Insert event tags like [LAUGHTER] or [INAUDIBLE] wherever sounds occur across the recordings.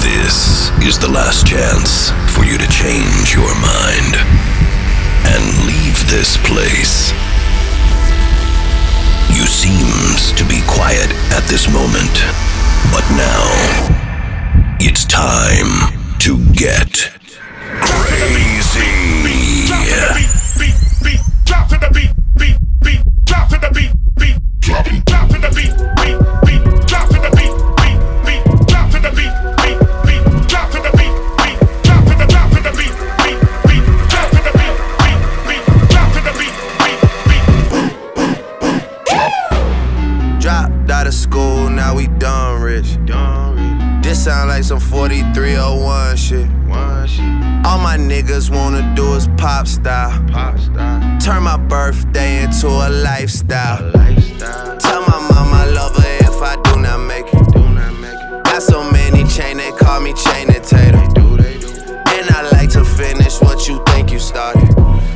this is the last chance for you to change your mind and leave this place. You seems to be quiet at this moment, but now it's time to get crazy. Beat, beat, the beat, beat, beat, the beat, beat, the beat, beat, some 4301 shit. All my niggas wanna do is pop style. Turn my birthday into a lifestyle. Tell my mom I love her if I do not make it. Got so many chain, they call me Chaining Tatum. And I like to finish what you think you started.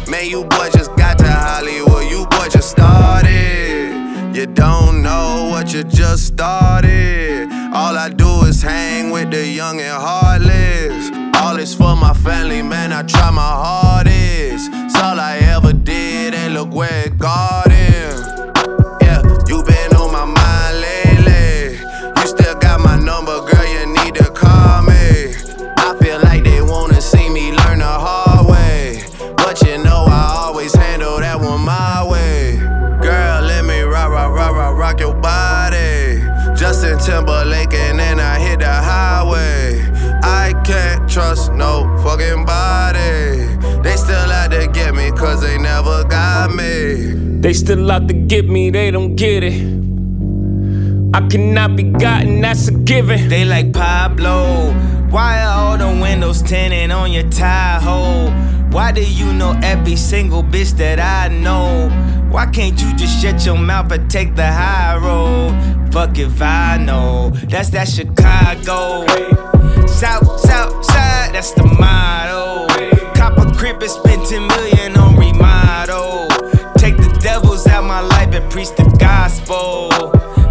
Man, you boy just got to Hollywood, you boy just started. You don't know what you just started. All I do is hang with the young and heartless. All is for my family, man. I try my hardest. It's all I ever did, and look where it got no fucking body. They still out to get me, cause they never got me. They still out to get me, they don't get it. I cannot be gotten, that's a given. They like Pablo. Why are all the windows tinted on your Tahoe? Why do you know every single bitch that I know? Why can't you just shut your mouth and take the high road? Fuck if I know. That's that Chicago. South, south side, that's the motto. Cop a crib and spend 10 million on remodel. Take the devils out my life and preach the gospel.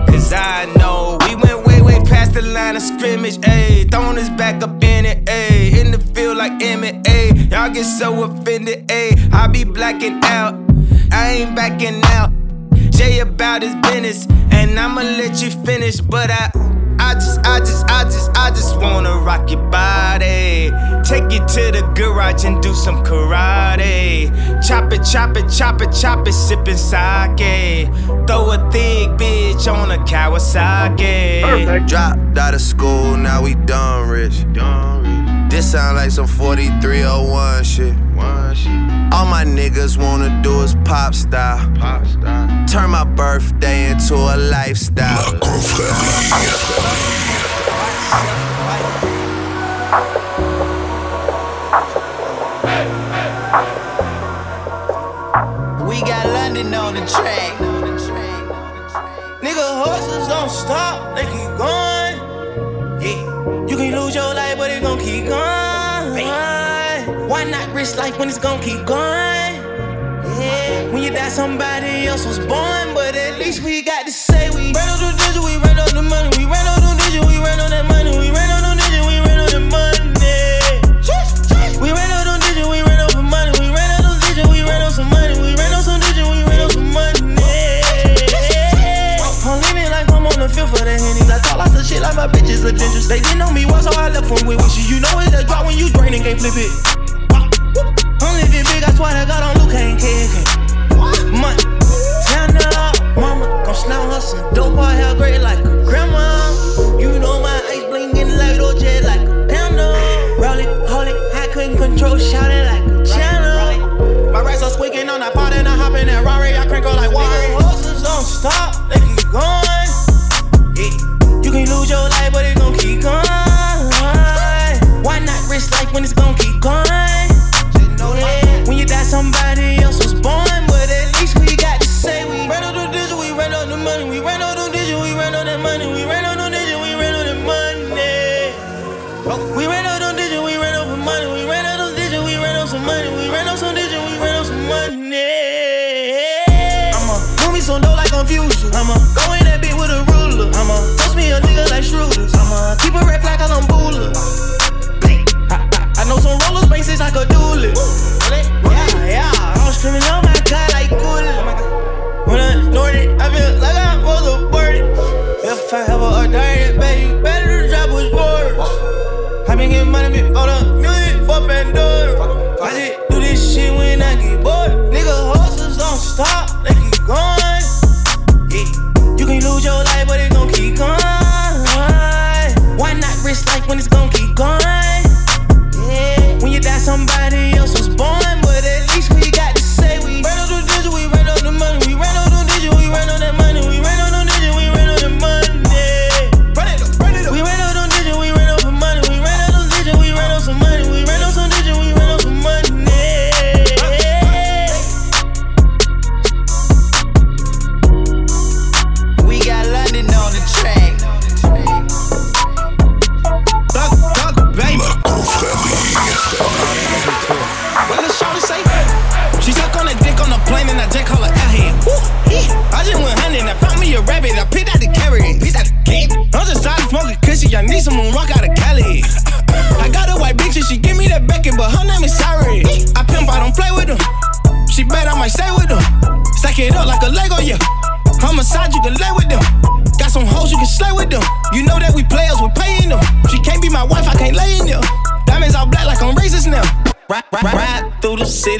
Cause I know we went way, way past the line of scrimmage, ayy. Throwing us back up in it, ayy. In the field like ayy. Y'all get so offended, ayy. I be blacking out, I ain't backing out. Jay about his business, and I'ma let you finish, but I. I just, I just, I just, I just wanna rock your body. Take you to the garage and do some karate. Chop it, chop it, chop it, chop it, sippin' sake. Throw a thick bitch on a Kawasaki. Perfect. Dropped out of school, now we done rich. This sound like some 4301 shit. All my niggas wanna do is pop style. pop style. Turn my birthday into a lifestyle. La Confrérie. We got London on the track. Nigga, horses don't stop, they keep going. Yeah, you can lose your life, but it gon' keep going. Why not risk life when it's gon' keep going? When you die, somebody else was born, but at least we got to say we ran on the digit, we ran on the money, we ran on the digit, we ran on that money, we ran on the digit, we ran on the money. We ran on the digit, we ran some money, we ran on the digit, we ran on some money, we ran on some digit, we ran on some money. I'm leaning like I'm on the fifth for the hennies. I talk lots of shit like my bitches are dangerous. They didn't know me once, so I left them with wishes. You know it's a drop when you drain and can't flip it. I'm living big, I swear to God, on Luke ain't kid. Money, turn up, mama, gon' slam her some dope. I hair great like a grandma. You know my ice blingin' like OJ, like a panda. Roll it, hold it, I couldn't control, shout it like a channel. My racks are squeaking on that pot and I hop in that Rari, I crank her like Wari. Horses don't stop, they keep going. Yeah. You can lose your life, but it gon' keep going. Why not risk life when it's gon' keep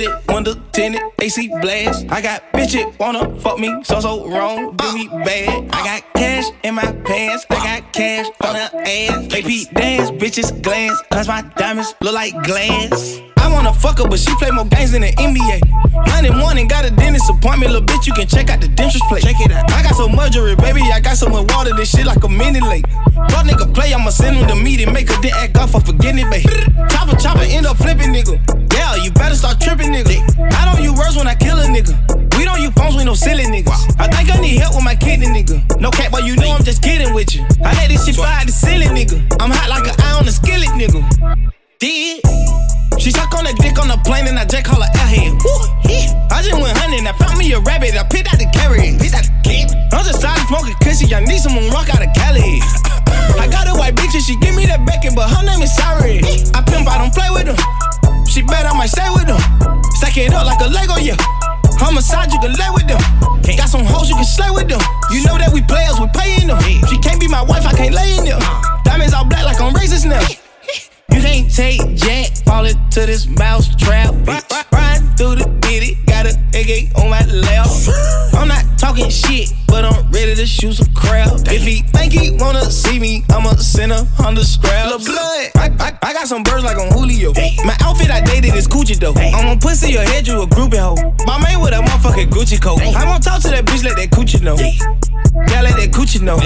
city, window tinted, AC blast. I got bitches wanna fuck me, so so wrong, do me bad. I got cash in my pants, I got cash on her ass. AP dance, bitches glance, cause my diamonds look like glass. I wanna fuck her, but she play more games than the NBA. Monday morning, got a dentist appointment, little bitch, you can check out the dentist plate. Check it out. I got so much jewelry, baby, I got so much water, this shit like a mini lake. Fuck nigga play, I'ma send him the meeting, make her then act off for forgetting it, babe. Chopper, chopper, end up flipping, nigga. Yeah, you better start tripping, nigga. I don't use words when I kill a nigga. We don't use phones with no silly niggas. I think I need help with my kidney, nigga. No cap, but you know I'm just kidding with you. I let this shit fly the ceiling, nigga. I'm hot like an eye on the skillet, nigga. Did she suck on a dick on a plane and I just call her out here. I just went hunting, I found me a rabbit, I picked out the carrot. I'm just started smoking cushy, I need some moon rock out of Cali. I got a white bitch and she give me that Beckett, but her name is Sorry. I pimp, I don't play with them. She bet I might stay with them. Stack it up like a Lego, yeah. Homicide, you can lay with them. Got some hoes, you can slay with them. You know that we players, we paying them. She can't be my wife, I can't lay in them. Diamonds all black like I'm racist now. You can't take Jack, fall into this mouse trap. Bitch. Riding through the bitty, got a AK on my lap. I'm not talking shit, but I'm ready to shoot some crap. If he think he wanna see me, I'ma send a hundred scraps. Blood, I, I, I got some birds like on Julio. My outfit I dated is Coochie though. I'm a pussy, your head, you a groupie hoe. My man with a motherfucking Gucci coat. I won't talk to that bitch, let that Coochie know. Yeah, let that Coochie know.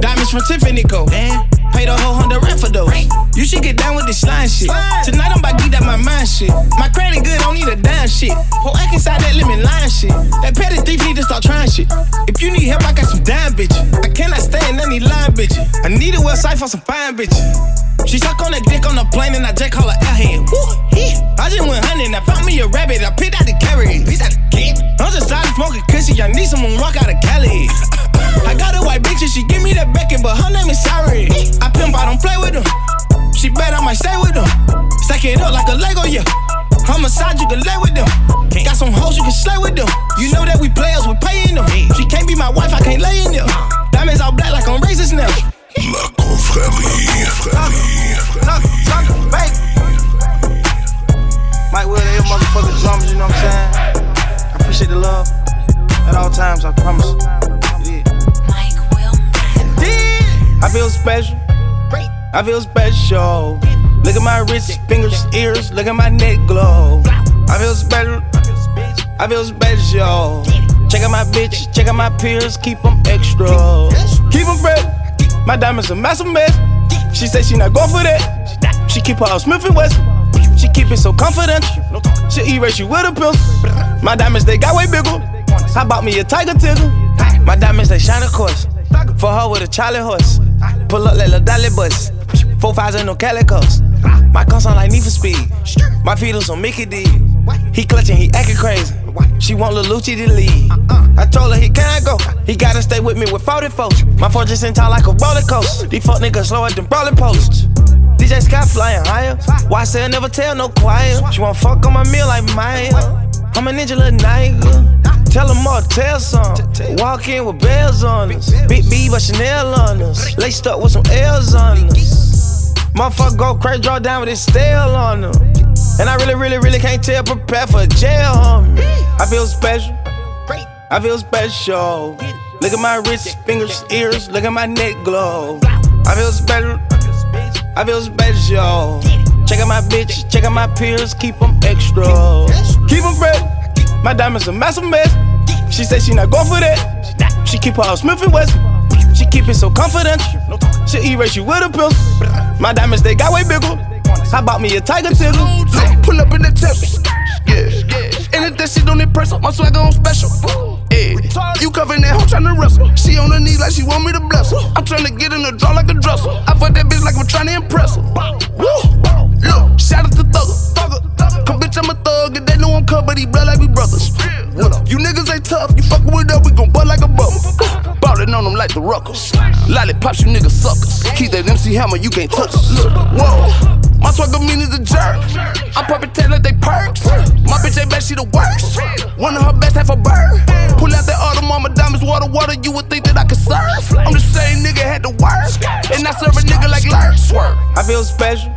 Diamonds from Tiffany Co. Pay the whole hundred rent for those. You should get down with this slime shit. Tonight I'm about to get that my mind shit. My credit good, don't need a dime shit. Whole act inside that lemon line shit. That petty thief need to start trying shit. If you need help, I got some dime bitches. I cannot stand any line bitches. I need a website for some fine bitches. She suck on a dick on a plane and I just call her out here. Woo. I just went hunting, I found me a rabbit, I picked out the carrot, picked out kid. I'm just started smoking cushy, I need some moon rock out of Cali. I got a white bitch and she give me that Beckett, but her name is Sorry. I pimp, I don't play with them. She bet I might stay with them. Stack it up like a Lego, yeah. Homicide, you can lay with them. Got some hoes, you can slay with them. You know that we players, we paying them. She can't be my wife, I can't lay in them. Diamonds all black like I'm racist now. La confrérie. Mike Will, they motherfucking drums, you know what I'm saying? I appreciate the love at all times, I promise. Yeah. Mike Will. I feel special. I feel special. Look at my wrist, fingers, ears. Look at my neck glow. I feel special. I feel special. Check out my bitch, check out my peers, keep them extra. Keep them fresh. My diamonds a massive mess. She said she not going for that. She keep her Smith and Wesson. She keep it so confident. She erase you with a pistol. My diamonds, they got way bigger. How about me a tiger tickle? My diamonds, they shine, of course. For her with a Charlie horse. Pull up like a dolly bus. Four fives and no calicos. My gun sound like Need for Speed. My feet on Mickey D. He clutching, he acting crazy. She want Lil Lucci to leave. I told her he can't go. He gotta stay with me with 40 folks. My just in town like a roller coaster. These fuck niggas slower than brawling posts. DJ Scott flying higher. Why say I never tell no quiet? She want fuck on my meal like Maya. I'm a ninja little nigga. Tell them all, tell some. Walk in with bells on us. Big B, but Chanel on us. Laced up with some L's on us. Motherfucker go crazy, draw down with his stale on them. And I really, really, really can't tell, prepare for jail, homie. I feel special. I feel special. Look at my wrist, fingers, ears, look at my neck glow. I feel special. I feel special. Check out my bitch, check out my peers, keep them extra. Keep them fresh. My diamonds a massive mess. She said she not going for that. She keep her Smith and Wesson. She keep it so confidential. She erase you with a pistol. My diamonds they got way bigger. How bought me a tiger tickle? Pull up in the temple. Yeah. And if that shit don't impress her, my swagger on special. Yeah. You covering that hoe tryna wrestle. She on her knees like she want me to bless her. I'm tryna get in the draw like a dresser. I fuck that bitch like I'm tryna impress her. Woo. Look, shout out to Thugger. Come bitch, I'm a thug, and they know I'm cut, but he blood like we brothers. You niggas ain't tough, you fuckin' with us, we gon' butt like a bubble. Ballin' on them like the ruckers. Lollipops, you niggas suckers. Keep that MC hammer, you can't touch us. Whoa. My swagger mean is a jerk. I'm poppin' tail like they perks. My bitch ain't bad, she the worst. One of her best, half a bird. Pull out that auto mama diamonds, water, water, you would think that I could serve. I'm the same nigga, had to work. And I serve a nigga like Lurch. I feel special.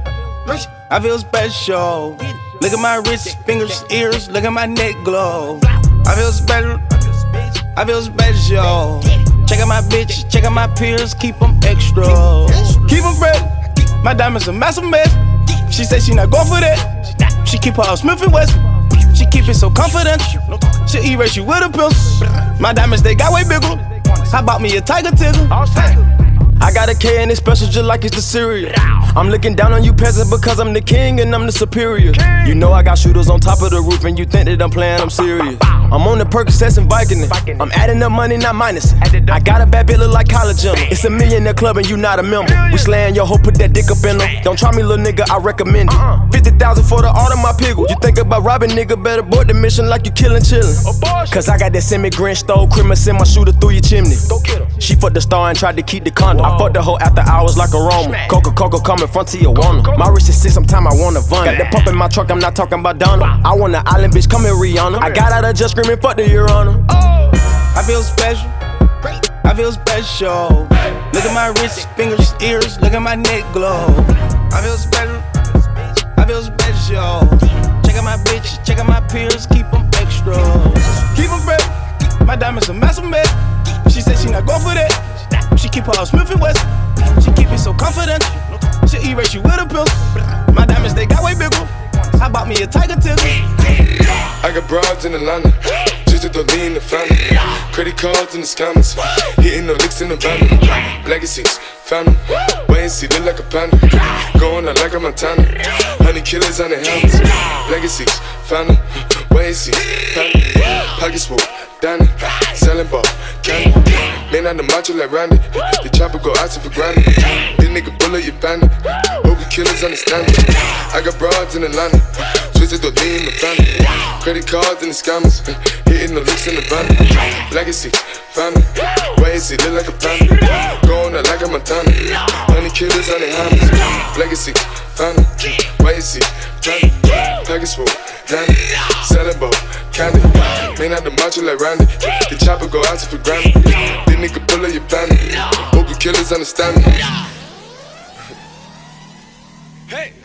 I feel special. Look at my wrist, fingers, ears, look at my neck glow. I feel special. I feel special. Check out my bitch, check out my peers, keep them extra. Keep them fresh. My diamonds a massive mess. She said she not going for that. She keep her Smith and Wesson. She keep it so confident. She erase you with a pistol. My diamonds they got way bigger. How about me a tiger tickle? I got a K and it's special just like it's the cereal. I'm looking down on you peasants because I'm the king and I'm the superior. You know I got shooters on top of the roof and you think that I'm playing, I'm serious. I'm on the Percocets and Vicodin. I'm adding up money, not minus. I got a bad bitch look like collagen. It's a millionaire club and you not a member. We slaying your hoe, put that dick up in them. Don't try me, little nigga, I recommend it. 50,000 for the art of my pickle. You think about robbing, nigga, better board the mission like you killing chillin'. Cause I got that semi Grinch stole Christmas in my shooter through your chimney. She fucked the star and tried to keep the condom. I fucked the hoe after hours like a Roma. Coca Coca coming front to Tijuana. My wrist is sick, sometime I wanna Vun. Got the pump in my truck, I'm not talking about Donna. I want an island bitch, come here, Rihanna. I got out of just screaming, fuck the Your Honor. Oh. I feel special. I feel special. Look at my wrist, fingers, ears, look at my neck glow. I feel special. I feel special. Check out my bitch, check out my peers, keep them extra. Keep them fresh. My diamonds a massive mess. She said she not going for that. She keep her Smith and West. She keep it so confident. She erase you with a pill. My diamonds they got way bigger. I bought me a tiger tickle? I got broads in Atlanta. Just to lean the family. Credit cards in the scammers. Hitting the licks in the van. Legacies, family. Wait and see, look like a panda. Going out like a Montana. Honey killers on the helmets. Legacies, family. Wait and see, family. Pockets full, Danny. Selling ball, candy. Man on the macho like Randy. The chopper go out for granted. This nigga bullet, you bandit. Hope you killers understand it. I got broads in Atlanta. Twisted the in the family. Credit cards and the scammers. Uh, hitting the licks in the van. Legacy, family. Wait and see, look like a panda. Going out like a Montana. Honey killers on the hammers. Legacy, family. Wait and see, family. Package full, Danny. Selling ball, candy. Man out the macho like Randy. The chopper go out for granted. This nigga pull up your bandit. Hope you killers understand me. Hey.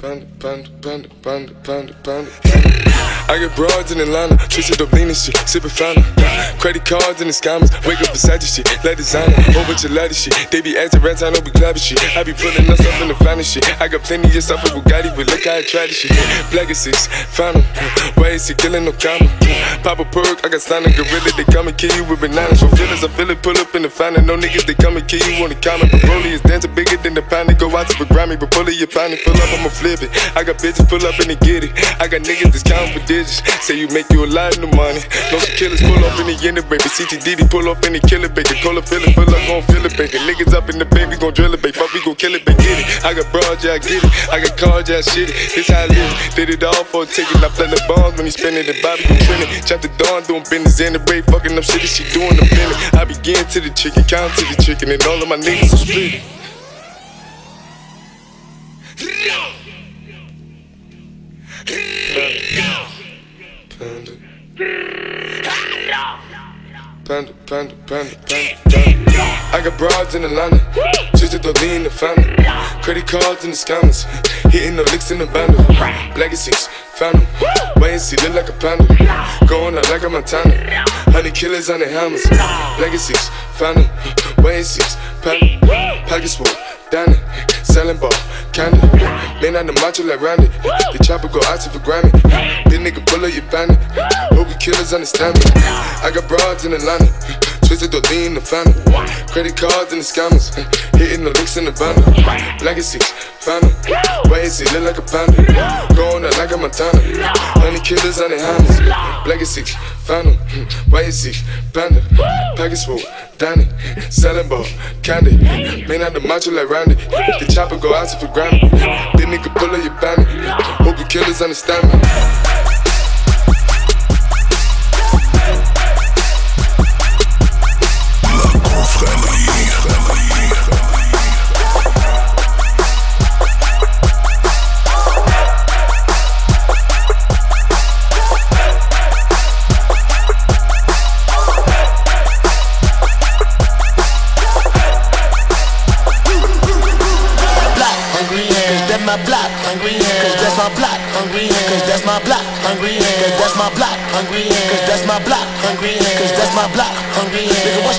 Panda, panda, panda, panda, panda, panda. I got broads in Atlanta, twisted up lean and shit, sippin' fountain. Credit cards and the scammers, wake up beside shit, let designer, whole bunch of ladder shit. They be acting rats, I know we clapping shit. I be pulling us up in the finest shit. I got plenty of stuff with Bugatti, but look how I try this shit. Black six, him. Why is he killing no comma? Pop a perk, I got signed a gorilla, they come and kill you with bananas. For feelings, I feel it, pull up in the fountain. No niggas, they come and kill you on the comment. But Broly is dancing bigger than the pound. They go out to the Grammy, but pull your pound, fill up, I'ma flip it. I got bitches pull up and they get it. I got niggas that's counting for digits. Say you make you a lot of money. No killers pull up in the end, baby. CTDD pull up in the killer, baby. Cola fill it, fill up, gon' fill it, baby. Niggas up in the baby, gon' drill it, baby. Fuck, we gon' kill it, baby. Get it. I got broad, yeah, I get it. I got cars, yeah, shit it. This how I live. Did it all for a ticket. I play the bombs when he spinning the Bobby, you trending. Chop the dawn, doing business in the break, fucking up shit. She doing the minute. I begin to the chicken, count to the chicken, and all of my niggas are split. Panda. Panda, panda, panda, panda, I got broads in Atlanta, just to lean the family. Credit cards and the scammers, hitting the licks in the bundle. Legacies, them. Wait and see, look like a panda. Going out like a Montana. Honey killers on the hammers. Legacies, and see, panda. Pockets full, down it. Selling ball, candy. Man on the macho like Randy. The chopper go out for Grammy. This nigga pull you bandit. Hope killers understand me. I got broads in Atlanta. Twisted the lean the family. Credit cards and the scammers. [LAUGHS] Hitting the licks in the bundle. Legacies, them. Wait and see, look like a panda. Going out like a Montana. Honey killers on the hammers. Legacies, [LAUGHS] found them. Wait and see, panda. Package full, Danny. Selling ball, candy. Man on the macho like Randy. The chopper go out for Grammy. This nigga pull up your bandit. Hope you killers understand me.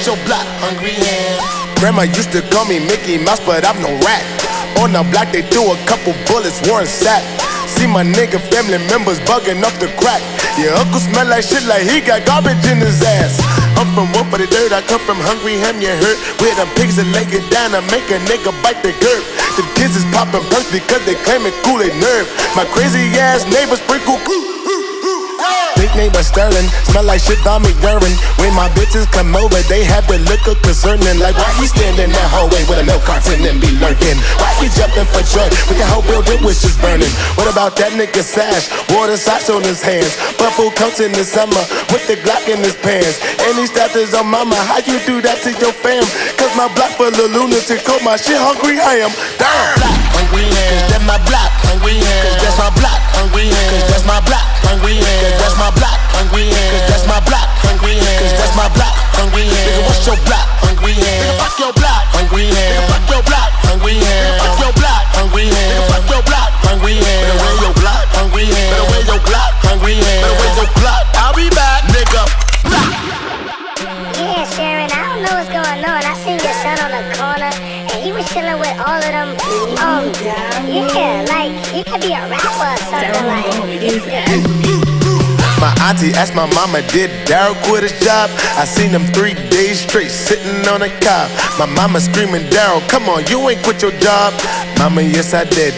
What's your block, hungry Grandma used to call me Mickey Mouse, but I'm no rat. On the block, they threw a couple bullets, Warren Sapp. See my nigga family members bugging up the crack. Your uncle smell like shit like he got garbage in his ass. I'm from one for the dirt, I come from hungry ham, you hurt. Where the pigs that lay it down and make a nigga bite the curb. The kids is popping perks because they claim it cool they nerve. My crazy ass neighbors sprinkle. Big name of Sterling, smell like shit me urine. When my bitches come over, they have the look of concerning. Like, why he standing in that hallway with a milk carton and be lurking? Why he jumping for joy with the whole building was just burning? What about that nigga Sash? Water socks on his hands, buffalo coats in the summer with the Glock in his pants. And he stepped his on mama, how you do that to your fam? Cause my block full of lunatics, call my shit hungry I am. Damn! block, hungry Cause that's my block, hungry Cause that's my block, hungry Cause that's my block, hungry Cause that's my block, hungry Cause that's my block, hungry Cause that's my block, hungry Nigga, what's your block, hungry Nigga, fuck your block, hungry Nigga, fuck your block, hungry Nigga, fuck your block, hungry Nigga, fuck your block, hungry Better wear your block, hungry Better wear your block, hungry Better wear your block. I'll be back, nigga. Yeah, Sharon, I don't know what's going on. I seen your son on the corner, and he was chilling with all of them. Um, yeah, like you could be a rapper or something like. My auntie asked my mama, did Daryl quit his job? I seen him three days straight sitting on a cop. My mama screaming, Daryl, come on, you ain't quit your job. Mama, yes, I did.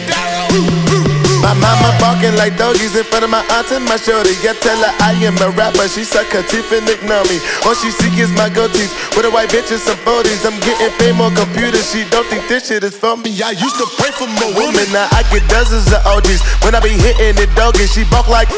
My mama barking like doggies in front of my aunt and my shorty. Yeah, tell her I am a rapper. She suck her teeth and ignore me. All she see is my gold teeth. With a white bitch and some 40s. I'm getting fame on computers. She don't think this shit is for me. I used to pray for more women. Now I get dozens of OGs. When I be hitting it doggy, she bark like.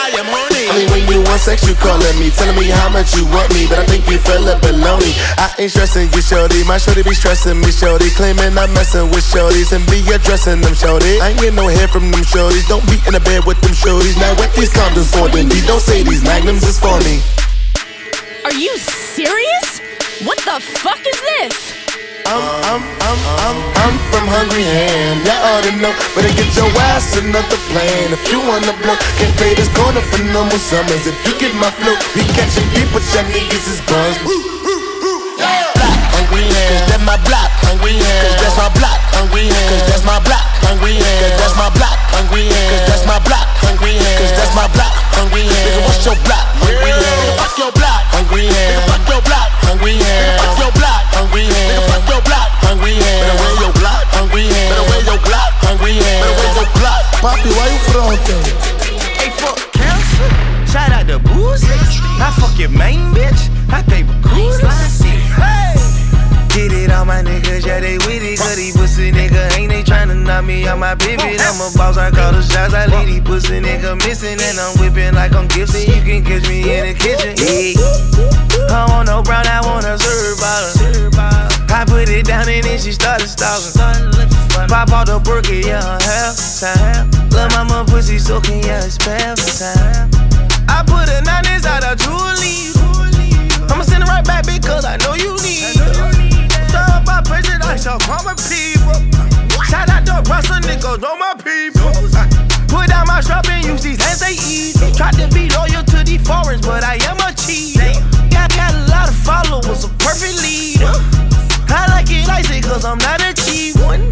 I mean, when you want sex, you calling me, telling me how much you want me, but I think you fell up below me. I ain't stressing you, shorty. My shorty be stressing me, shorty. Claiming I'm messing with shorties and be addressing them, shorty. I ain't getting no hair from them shorties. Don't be in the bed with them shorties. Now what these condoms for? Then B, don't say these magnums is for me. Are you serious? What the fuck is this? I'm, I'm, I'm, I'm, I'm from Hungry Ham. Y'all ought to know, better get your ass another plane. If you wanna blow, can't pay this corner for no more summers. If you get my flow, be catching people, y'all niggas is buns. Hungry Ham, cause that's my block. Hungry Ham, cause that's my block. Hungry Ham, cause that's my block. Hungry Ham, cause that's my block. Hungry Ham, cause that's my block. Hungry Ham, cause that's my block. Hungry Ham, nigga, what's your block? Hungry Ham, fuck your block. Hungry Ham, nigga, fuck your block. Hungry Ham, fuck your block. Hungry Ham, nigga, fuck your block. Hungry Ham, better wear your block. Hungry Ham, better wear your block. Hungry Ham, better wear your block. Papi, why you fronting? Hey, fuck cancer. Shout out to Boozy. I fuck your main bitch. I pay for cool. Hey. Get it all my niggas, yeah, they with it. Cause these pussy nigga ain't they tryna knock me out my pivot. I'm a boss, I call the shots, I leave these pussy nigga missing. And I'm whipping like I'm gifted. You can catch me in the kitchen. Yeah. I want no brown, I want a serve bottle. I put it down and then she started stalking. Pop out the burger, yeah, half time. Lil' mama pussy soaking, yeah, it's time. I put a nine inside a Julie. I'ma send it right back because I know you need my president, I shall call my people. Shout out to Russell niggas, know my people. Put down my strap and use these hands they eat. Tried to be loyal to these foreigners, but I am a cheater. Got, got a lot of followers, a perfect leader. I like it icy cause I'm not a cheap one.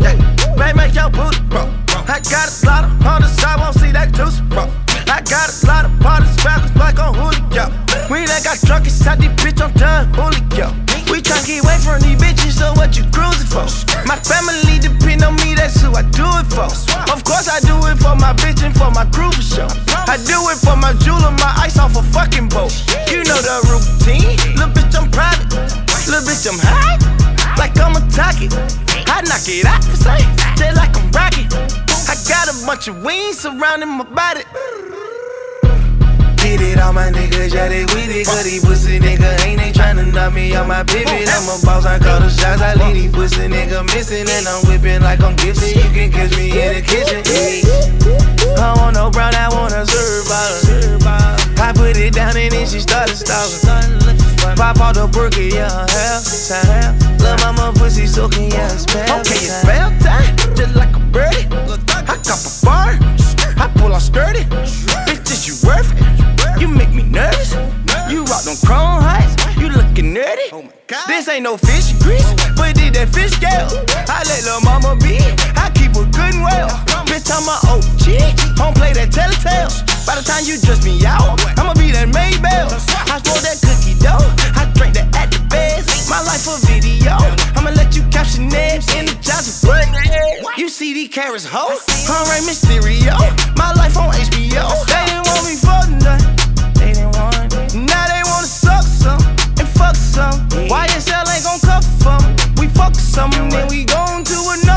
May make your booty bro. I got a lot on the side, won't see that juice, bro. I got a lot of parties backwards like on Julio. We done got drunk inside this bitch, I'm done, Julio. We tryna get away from these bitches, so what you cruising for? My family depend on me, that's who I do it for. Of course I do it for my bitch and for my crew for sure. I do it for my jeweler, my ice off a fucking boat. You know the routine, little bitch I'm private, little bitch I'm high, like I'm a target. I knock it out for say, just like I'm rocket. I got a bunch of wings surrounding my body. Get it, all my niggas, yeah, they with it. Cause these pussy nigga ain't they tryna knock me out my pivot. I'm a boss, I call the shots, I leave these pussy nigga missing. And I'm whipping like I'm gifted. You can catch me in the kitchen. Yeah. I want no brown, I want a bottle. I put it down and then she started stalking. Pop out the burger, yeah, half time. Lil' mama pussy soaking, yeah, it's spell Okay, it's spell time, just like a birdie. I cop a bar, I pull out sturdy. Bitches, you worth it. You make me nervous. You rock them chrome heights, you looking nerdy. Oh this ain't no fish grease, but did that fish scale. I let lil' mama be, I keep her good and well. Bitch, I'm a OG, don't play that telltale. By the time you dress me out, I'ma be that Maybell. I roll that cookie dough, I drink that at the best. My life a video, I'ma let you caption it in the Johnson You see these carrots, ho? Alright, Mysterio. My life on HBO. They didn't want me for nothing. They didn't want it. Now they wanna suck some and fuck some. YSL ain't gon' for me. We fuck some, then we gon' do another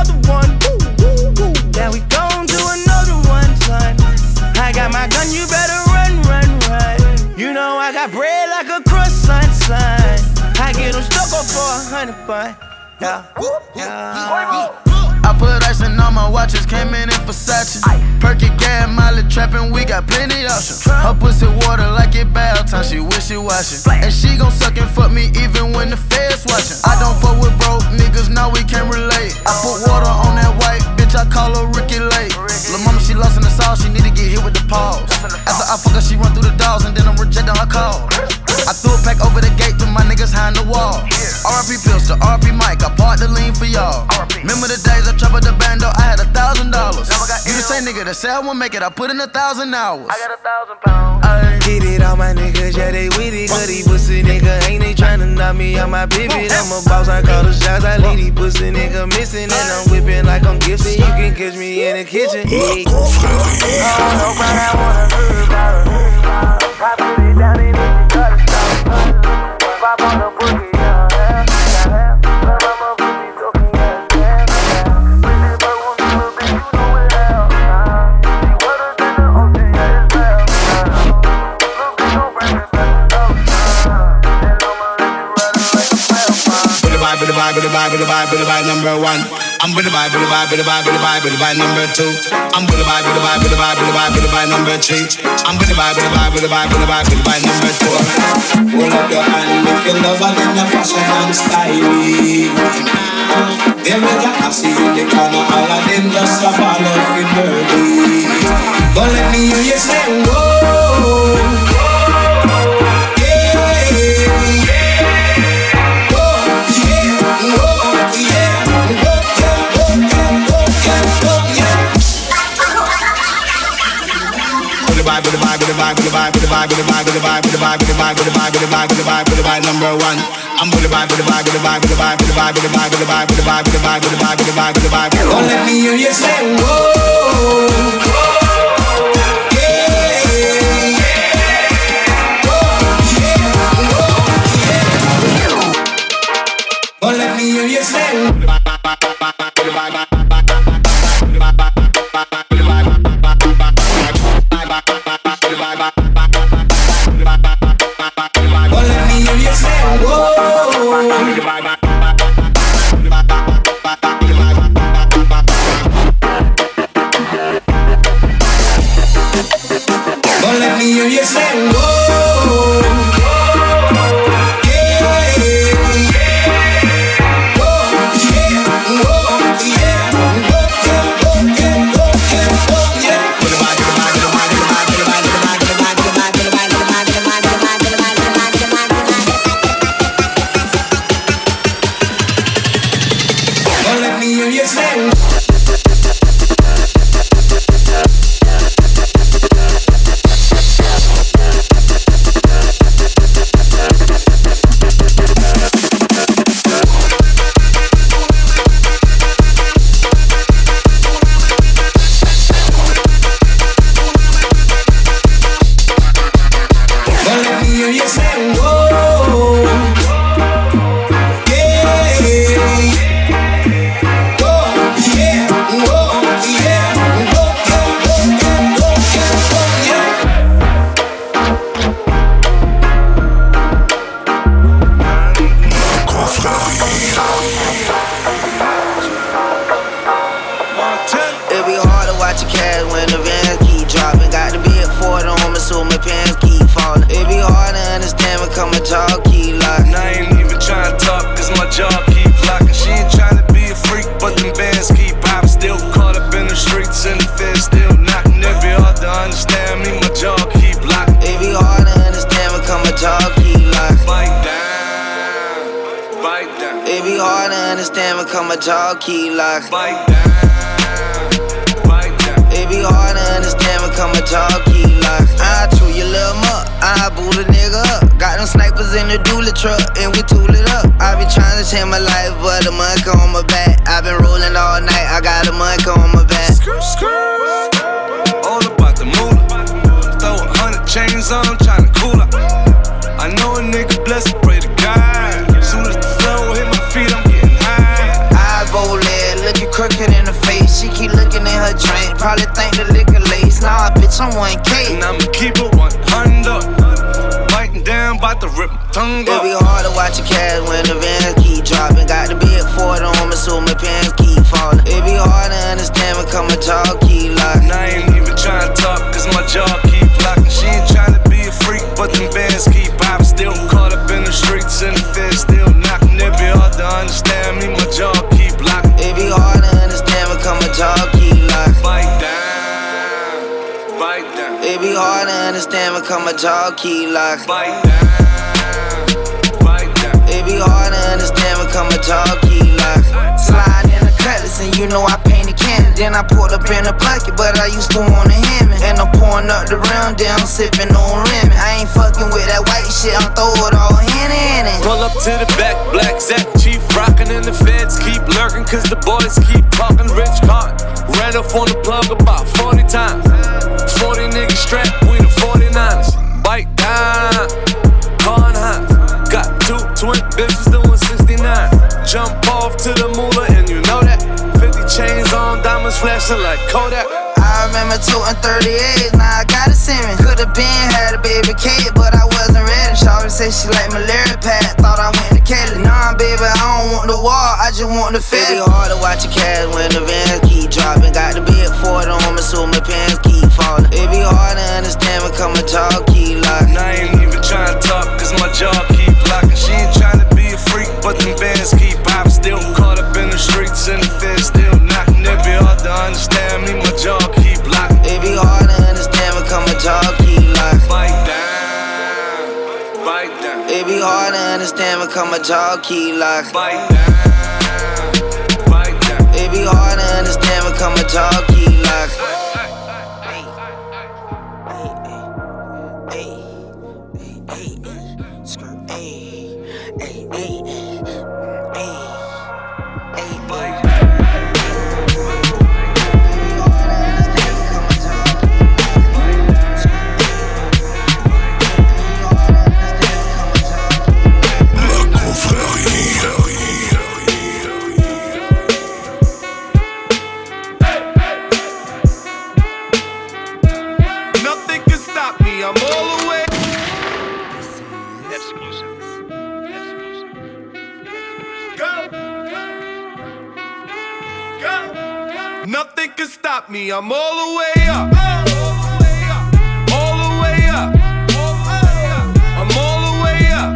Yeah. I put ice in all my watches, came in in Versace. Perky gas, Miley trapping, we got plenty options. Her pussy water like it bath time, she wish she washing. And she gon' suck and fuck me even when the feds watching. I don't fuck with broke niggas, now we can't relate. I put water on that white bitch, I call her Ricki Lake. Lil' mama, she lost in the sauce, she need to get hit with the paws. After I fuck her, she run through the dolls and then I'm rejecting her call. I threw a pack over the gate to my niggas behind the wall. RP pills to RP Mike, I bought the lean for y'all. Remember the days I troubled the bando, I had a thousand dollars. You the same nigga that said I won't make it, I put in a thousand hours. I got a thousand pounds. I Get it, all my niggas, yeah, they with it. Cause these pussy nigga ain't they tryna knock me out my pivot. I'm a boss, I call the shots, I lead these pussy nigga missing. And I'm whipping like I'm gifted. You can catch me in the kitchen. Oh, no, I wanna about it. I put it down and then you gotta stop. Pop on the boogie, vibe, the vibe, the vibe, the vibe, the vibe number one. I'm with the vibe, with the vibe, with the vibe, with the vibe, with the vibe number two. I'm with the vibe, with the vibe, with the vibe, with the vibe, with the vibe number three. I'm with the vibe, with the vibe, with the vibe, with the vibe, with the vibe number four. Hold up your hand if you love her, then the fashion and styling. Every girl I see in the corner, all of them just a out for dirty. But let me hear you say, whoa. Vibe, with the vibe, with the vibe, with the vibe, with the vibe, with the vibe, with the vibe, with the vibe, with the vibe, number one. I'm with the vibe, with the vibe, with the vibe, with the vibe, with the vibe, with the vibe, with the vibe, with the vibe, with the vibe, with the vibe, with the vibe, with the vibe. Don't let me hear you say whoa. But keep popping. Still caught up in the streets, and the feds still knocking. It be hard to understand me, my jaw keep locking. It be hard to understand when come a jaw keep locking. Bite down, bite down. It be hard to understand when come a jaw keep locking. Bite down, bite down. It be hard to understand come a jaw keep locking. I chew your little muck, I boot a nigga up. Got them snipers in the dually truck, and we tool it up. I be trying to change my life, but the monk on my back. I been rolling all night, I got a monk on my back. Screw, screw. All about the moolah. Throw a hundred chains on, tryna cool up. I know a nigga blessed, pray to God. Soon as the flow hit my feet, I'm getting high. Eyes lead, looking crooked in the face. She keep looking in her drink, probably think the liquor lace. Nah, bitch, I'm 1K. And I'ma keep it 100. Biting down, bout to rip my tongue It be hard to watch a cash when the vans keep dropping. Got to be at Ford on me, so my pants keep falling. It be hard to understand when come a jaw keep locking. And I ain't even trying to talk, cause my jaw understand when come a jaw keep locking. Bite down, bite down. It be hard to understand when come a jaw keep locking. Slide in the cutlass and you know I painted candy. Then I pulled up in a bucket, but I used to wanna hand. And I'm pouring up the round down, sipping on Remy. I ain't fucking with that white shit, I'm throw it all in it. Pull up to the back, black Zach, chief rockin' and the feds keep lurking, cause the boys keep talking rich card. Ran up on the plug flashing like Kodak. I remember 2 and 38, now I gotta send me. Could've been had a baby kid, but I wasn't ready. Shawty said she like malaria pad, thought I went to Kelly. Nah, baby, I don't want the wall, I just want the fit. It be hard to watch a cash when the vans keep dropping. Got the big Ford on me, so my pants keep falling. It be hard to understand when come a understand when come a jaw key lock. It be hard to understand when come a jaw me, I'm all the way up. All the way up. I'm all the way up.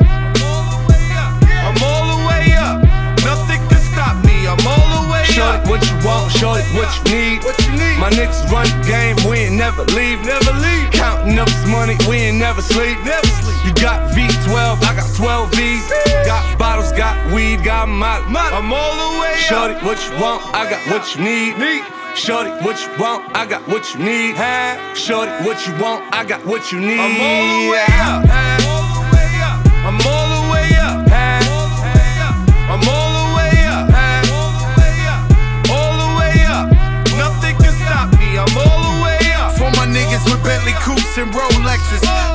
I'm all the way up. Nothing can stop me, I'm all the way up. Shorty, what you want, shorty, what you need. What you need? My niggas run the game, we ain't never leave. Never leave. Counting up this money, we ain't never sleep. Never sleep. You got V12, I got 12 V's. Got bottles, got weed, got my. I'm all the way up. Shorty, what you want, I got what you need. Shorty, what you want? I got what you need. Huh? Shorty, what you want? I got what you need. I'm all the way up. I'm all the way up. I'm all the way up. All the way up. Nothing can stop me. I'm all the way up. For my niggas with Bentley coupes and Rolexes.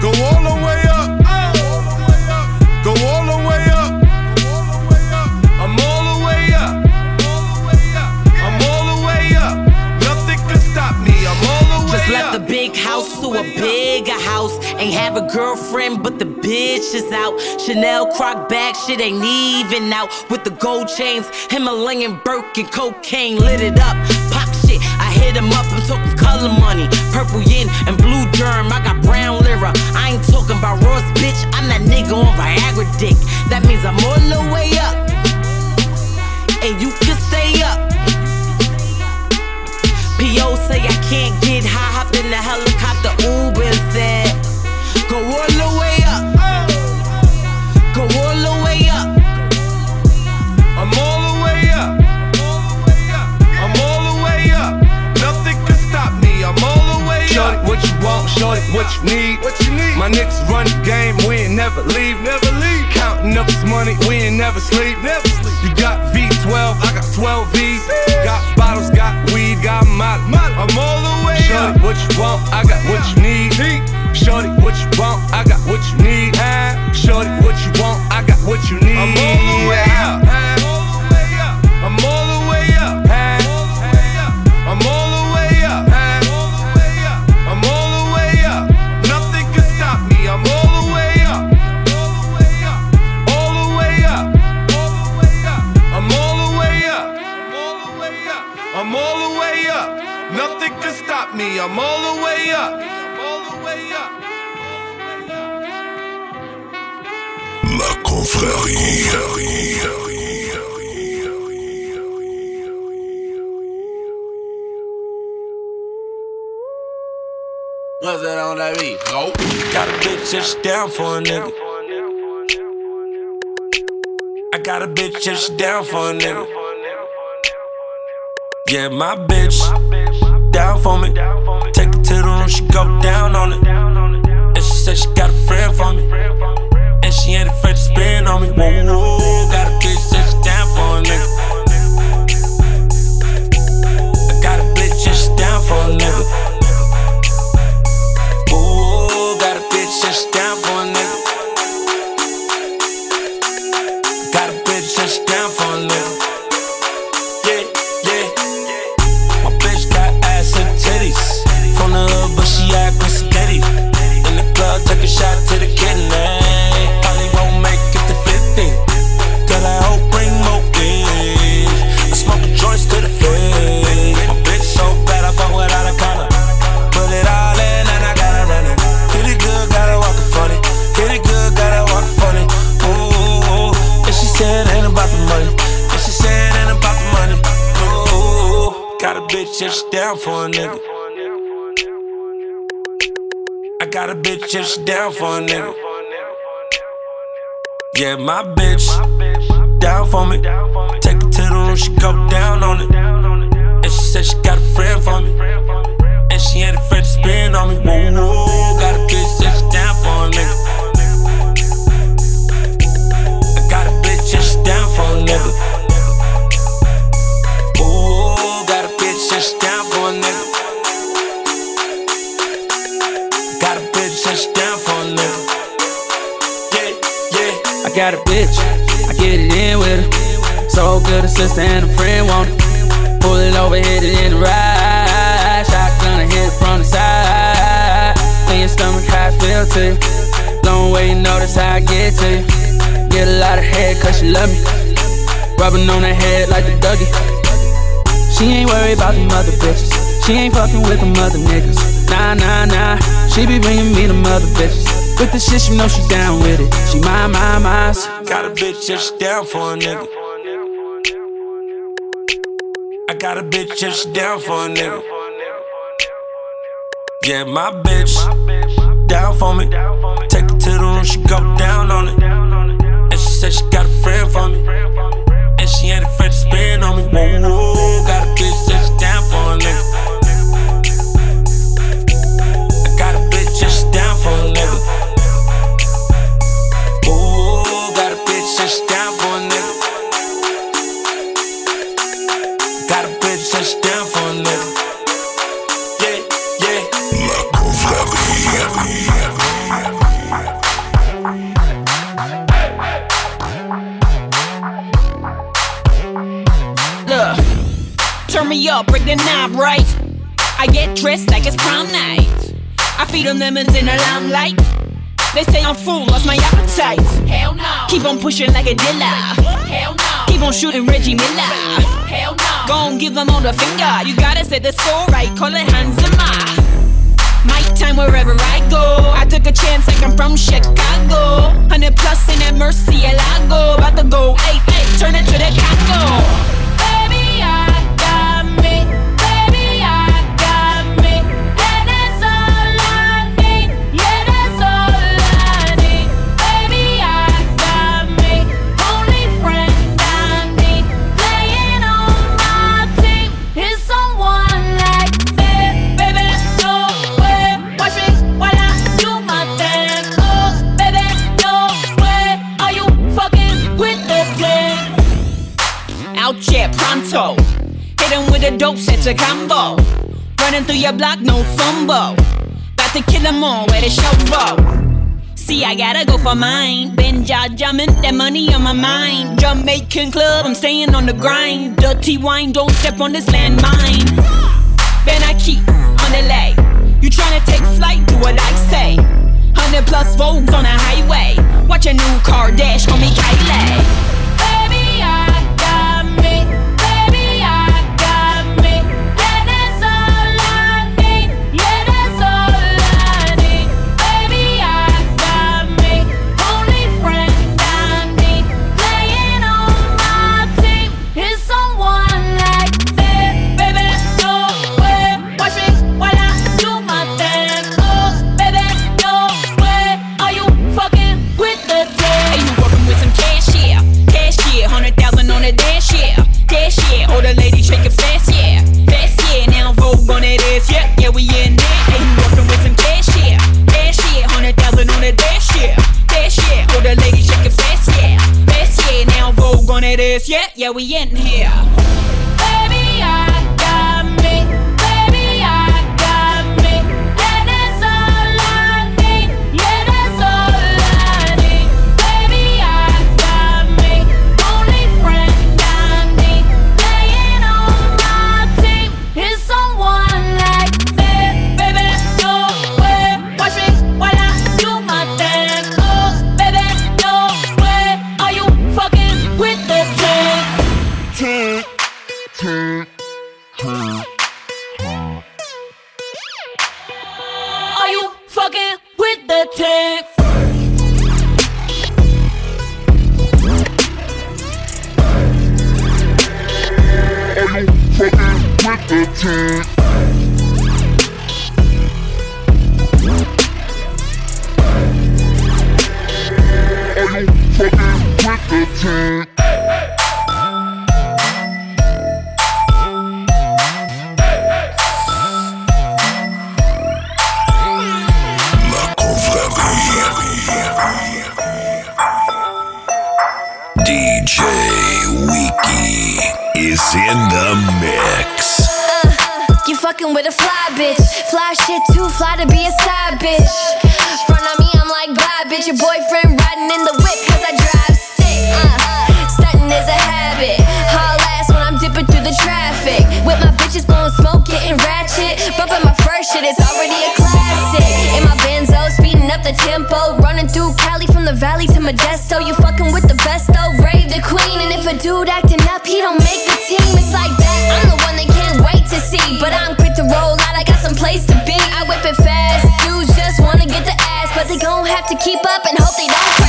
Go all the way up. Go all the way up. I'm all the way up. I'm all the way up. Nothing can stop me. I'm all the way Just left the big house to a bigger house. Ain't have a girlfriend, but the bitch is out. Chanel croc bag, shit ain't even out. With the gold chains, Himalayan Birkin, cocaine lit it up. Pop shit, I hit him up. I'm talking color money, purple yin and blue germ. I got brown lira. I ain't talking about Ross, bitch. I'm that nigga on Viagra dick. That means I'm all the way up, and you can stay up. P.O. say I can't get high, hop in the helicopter, Uber Shorty, what you need? What you need? My niggas run the game, we ain't never leave. Never leave. Counting up this money, we ain't never sleep. Never sleep. You got V12, I got 12 V's. Got bottles, got weed, got my. I'm all the way Shorty, up. what you want? I got what you need. Shorty, what you want? I got what you need. Shorty, what you want? I got what you need. I'm all the way up. Confrérie. What's that on that beat? Nope. Got a bitch that's down for a nigga. I got a bitch that's down for a nigga. Yeah, my bitch down for me. Take it to the room, she go down on it. And she said she got a friend for me. She ain't afraid to spin on me. Whoa, whoa, got a bitch that's down for a nigga. I got a bitch that's down for a nigga. Got a bitch if she down for a nigga. Yeah, my bitch down for me. Take her to the room, she go down on it. And she said she got a friend for me. And she ain't afraid to spin on me. Whoa, whoa, got a bitch if she down for a nigga. I got a bitch if she down for a nigga. Good, a sister and a friend want it. Pull it over, hit it in the ride. Shotgun, hit it from the side. In your stomach, how I feel to you. Long way, you notice how I get to you. Get a lot of head, cause she love me. Rubbing on her head like the Dougie. She ain't worried about them other bitches. She ain't fucking with them other niggas. Nah, nah, nah. She be bringing me them other bitches. With the shit, you know she down with it. She my, my, my. Got a bitch if she down for a nigga. Got a bitch if she down for a nigga. Yeah, my bitch down for me. Take her to the room, she go down on it. And she said she got a friend for me. And she ain't afraid to spend on me. Whoa, whoa, got a bitch up, break the knob right. I get dressed like it's prom night. I feed on lemons in the limelight. They say I'm full, lost my appetite. Hell no. Keep on pushing like a dealer. Hell no. Keep on shooting Reggie Miller. Hell no. Go and give them all the finger. You gotta say the score right, call it Hans Zimmer. My time wherever I go. I took a chance like I'm from Chicago. 100 plus in that Murciélago. About to go, hey, hey, turn it to the Congo. With a dope, set a combo. Running through your block, no fumble. About to kill 'em all the show go. See, I gotta go for mine. Been jaw that money on my mind. Jamaican club, I'm staying on the grind. Dirty wine, don't step on this landmine. Then I keep on the lay. You tryna take flight, do what I say. 100 plus Vogues on the highway. Watch a new car dash, me Kylie. Ass, yeah. Be a side bitch. Front of me, I'm like, bye bitch. Your boyfriend riding in the whip cause I drive stick. Uh, stunting is a habit. Haul ass when I'm dipping through the traffic. With my bitches blowing smoke, getting ratchet. Bumping my first shit, it's already a classic. In my Benzo, speeding up the tempo. Running through Cali from the valley to Modesto. You fucking with the best though. Rave the queen. And if a dude acting up, he don't make the team. It's like that. I'm the one they can't wait to see. But I'm fast. Dudes just wanna get the ass. But they gon' have to keep up and hope they don't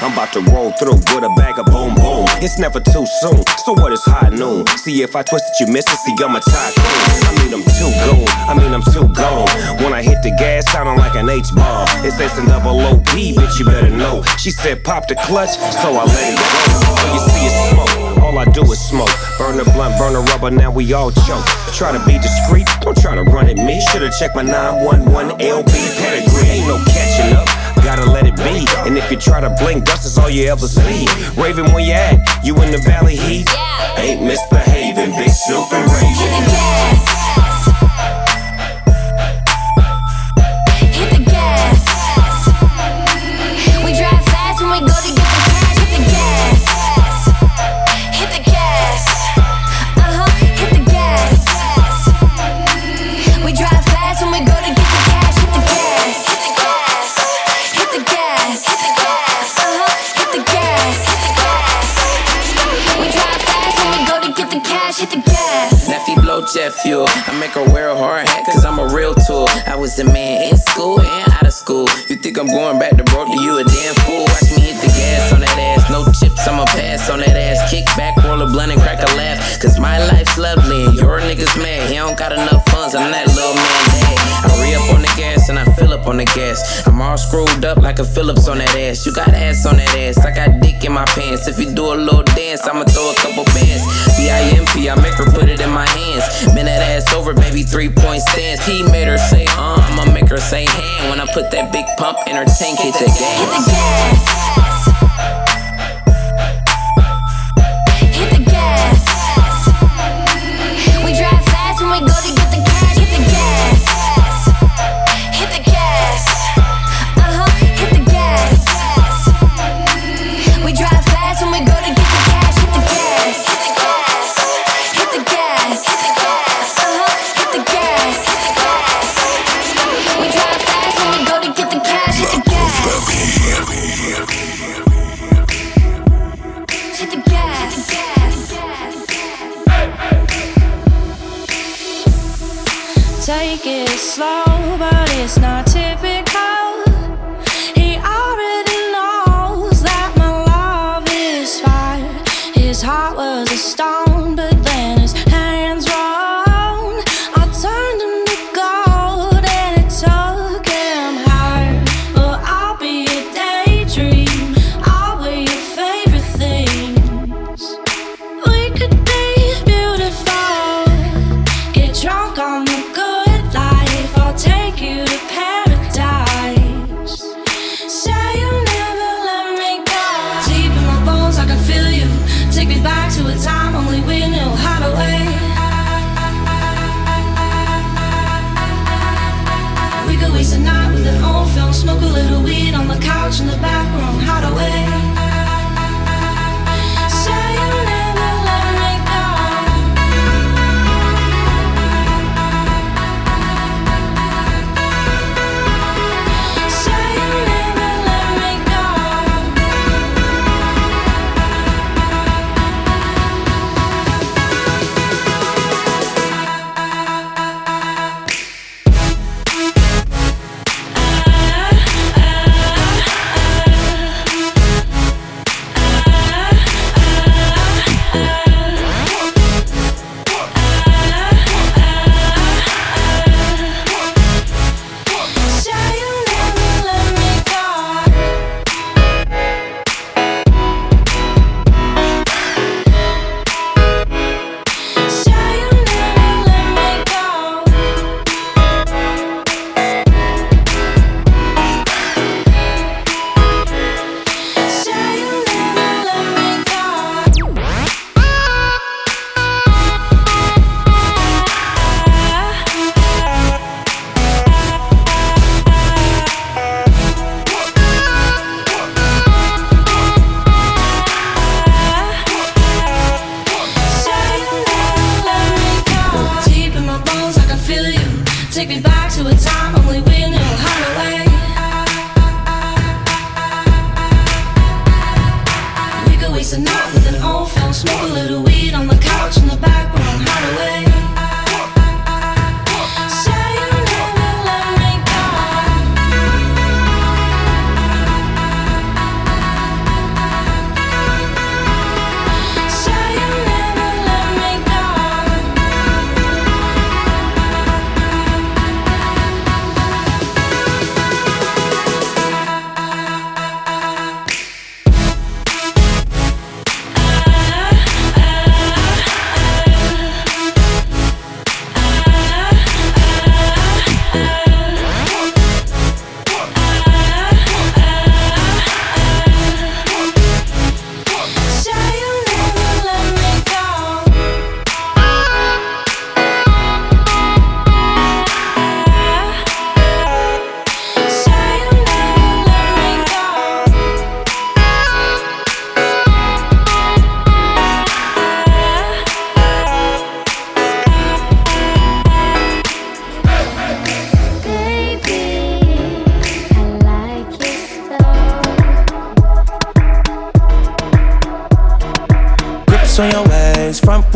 I'm about to roll through with a bag of boom, boom. It's never too soon, so what is high noon? See if I twist it, you miss it. See, I'm a tycoon. I mean, I'm too gone. I mean, I'm too gone. When I hit the gas, sounding like an H bomb. It's S and double O P, bitch, you better know. She said, pop the clutch, so I let it go. All you see is smoke. All I do is smoke. Burn the blunt, burn the rubber, now we all choke. Try to be discreet, don't try to run at me. Should've checked my 911 LB pedigree. Ain't no catching up. Gotta let it be. And if you try to blink, dust is all you ever see. Raven, where you at? You in the valley heat? Ain't misbehaving, big Snoop and on the gas. I'm all screwed up like a Phillips on that ass. You got ass on that ass. I got dick in my pants. If you do a little dance, I'ma throw a couple bands. B-I-M-P, I make her put it in my hands. Bend that ass over, baby, three point stance. He made her say, uh, I'ma make her say hand. When I put that big pump in her tank, hit the gas. Hit the gas. Take it slow, but it's not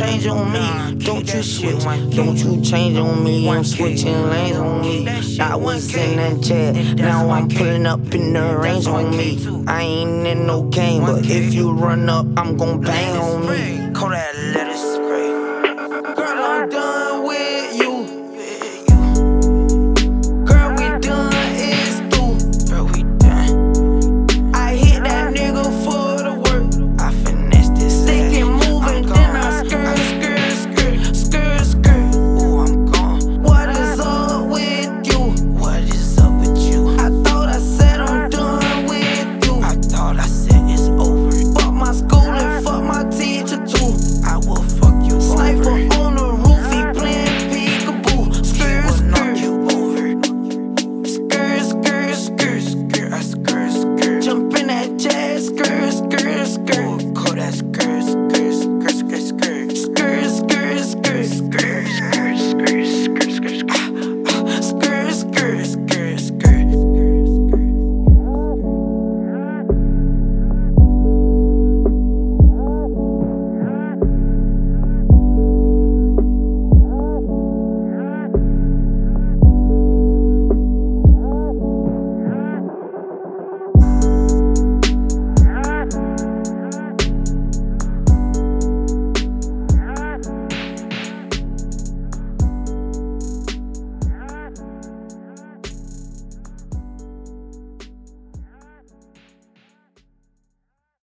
change on me. Don't you switch, don't you change on me. I'm switching lanes on me. I was in that jet, now I'm pulling up in the range on me. I ain't in no game, but if you run up, I'm gon' bang on me. Call that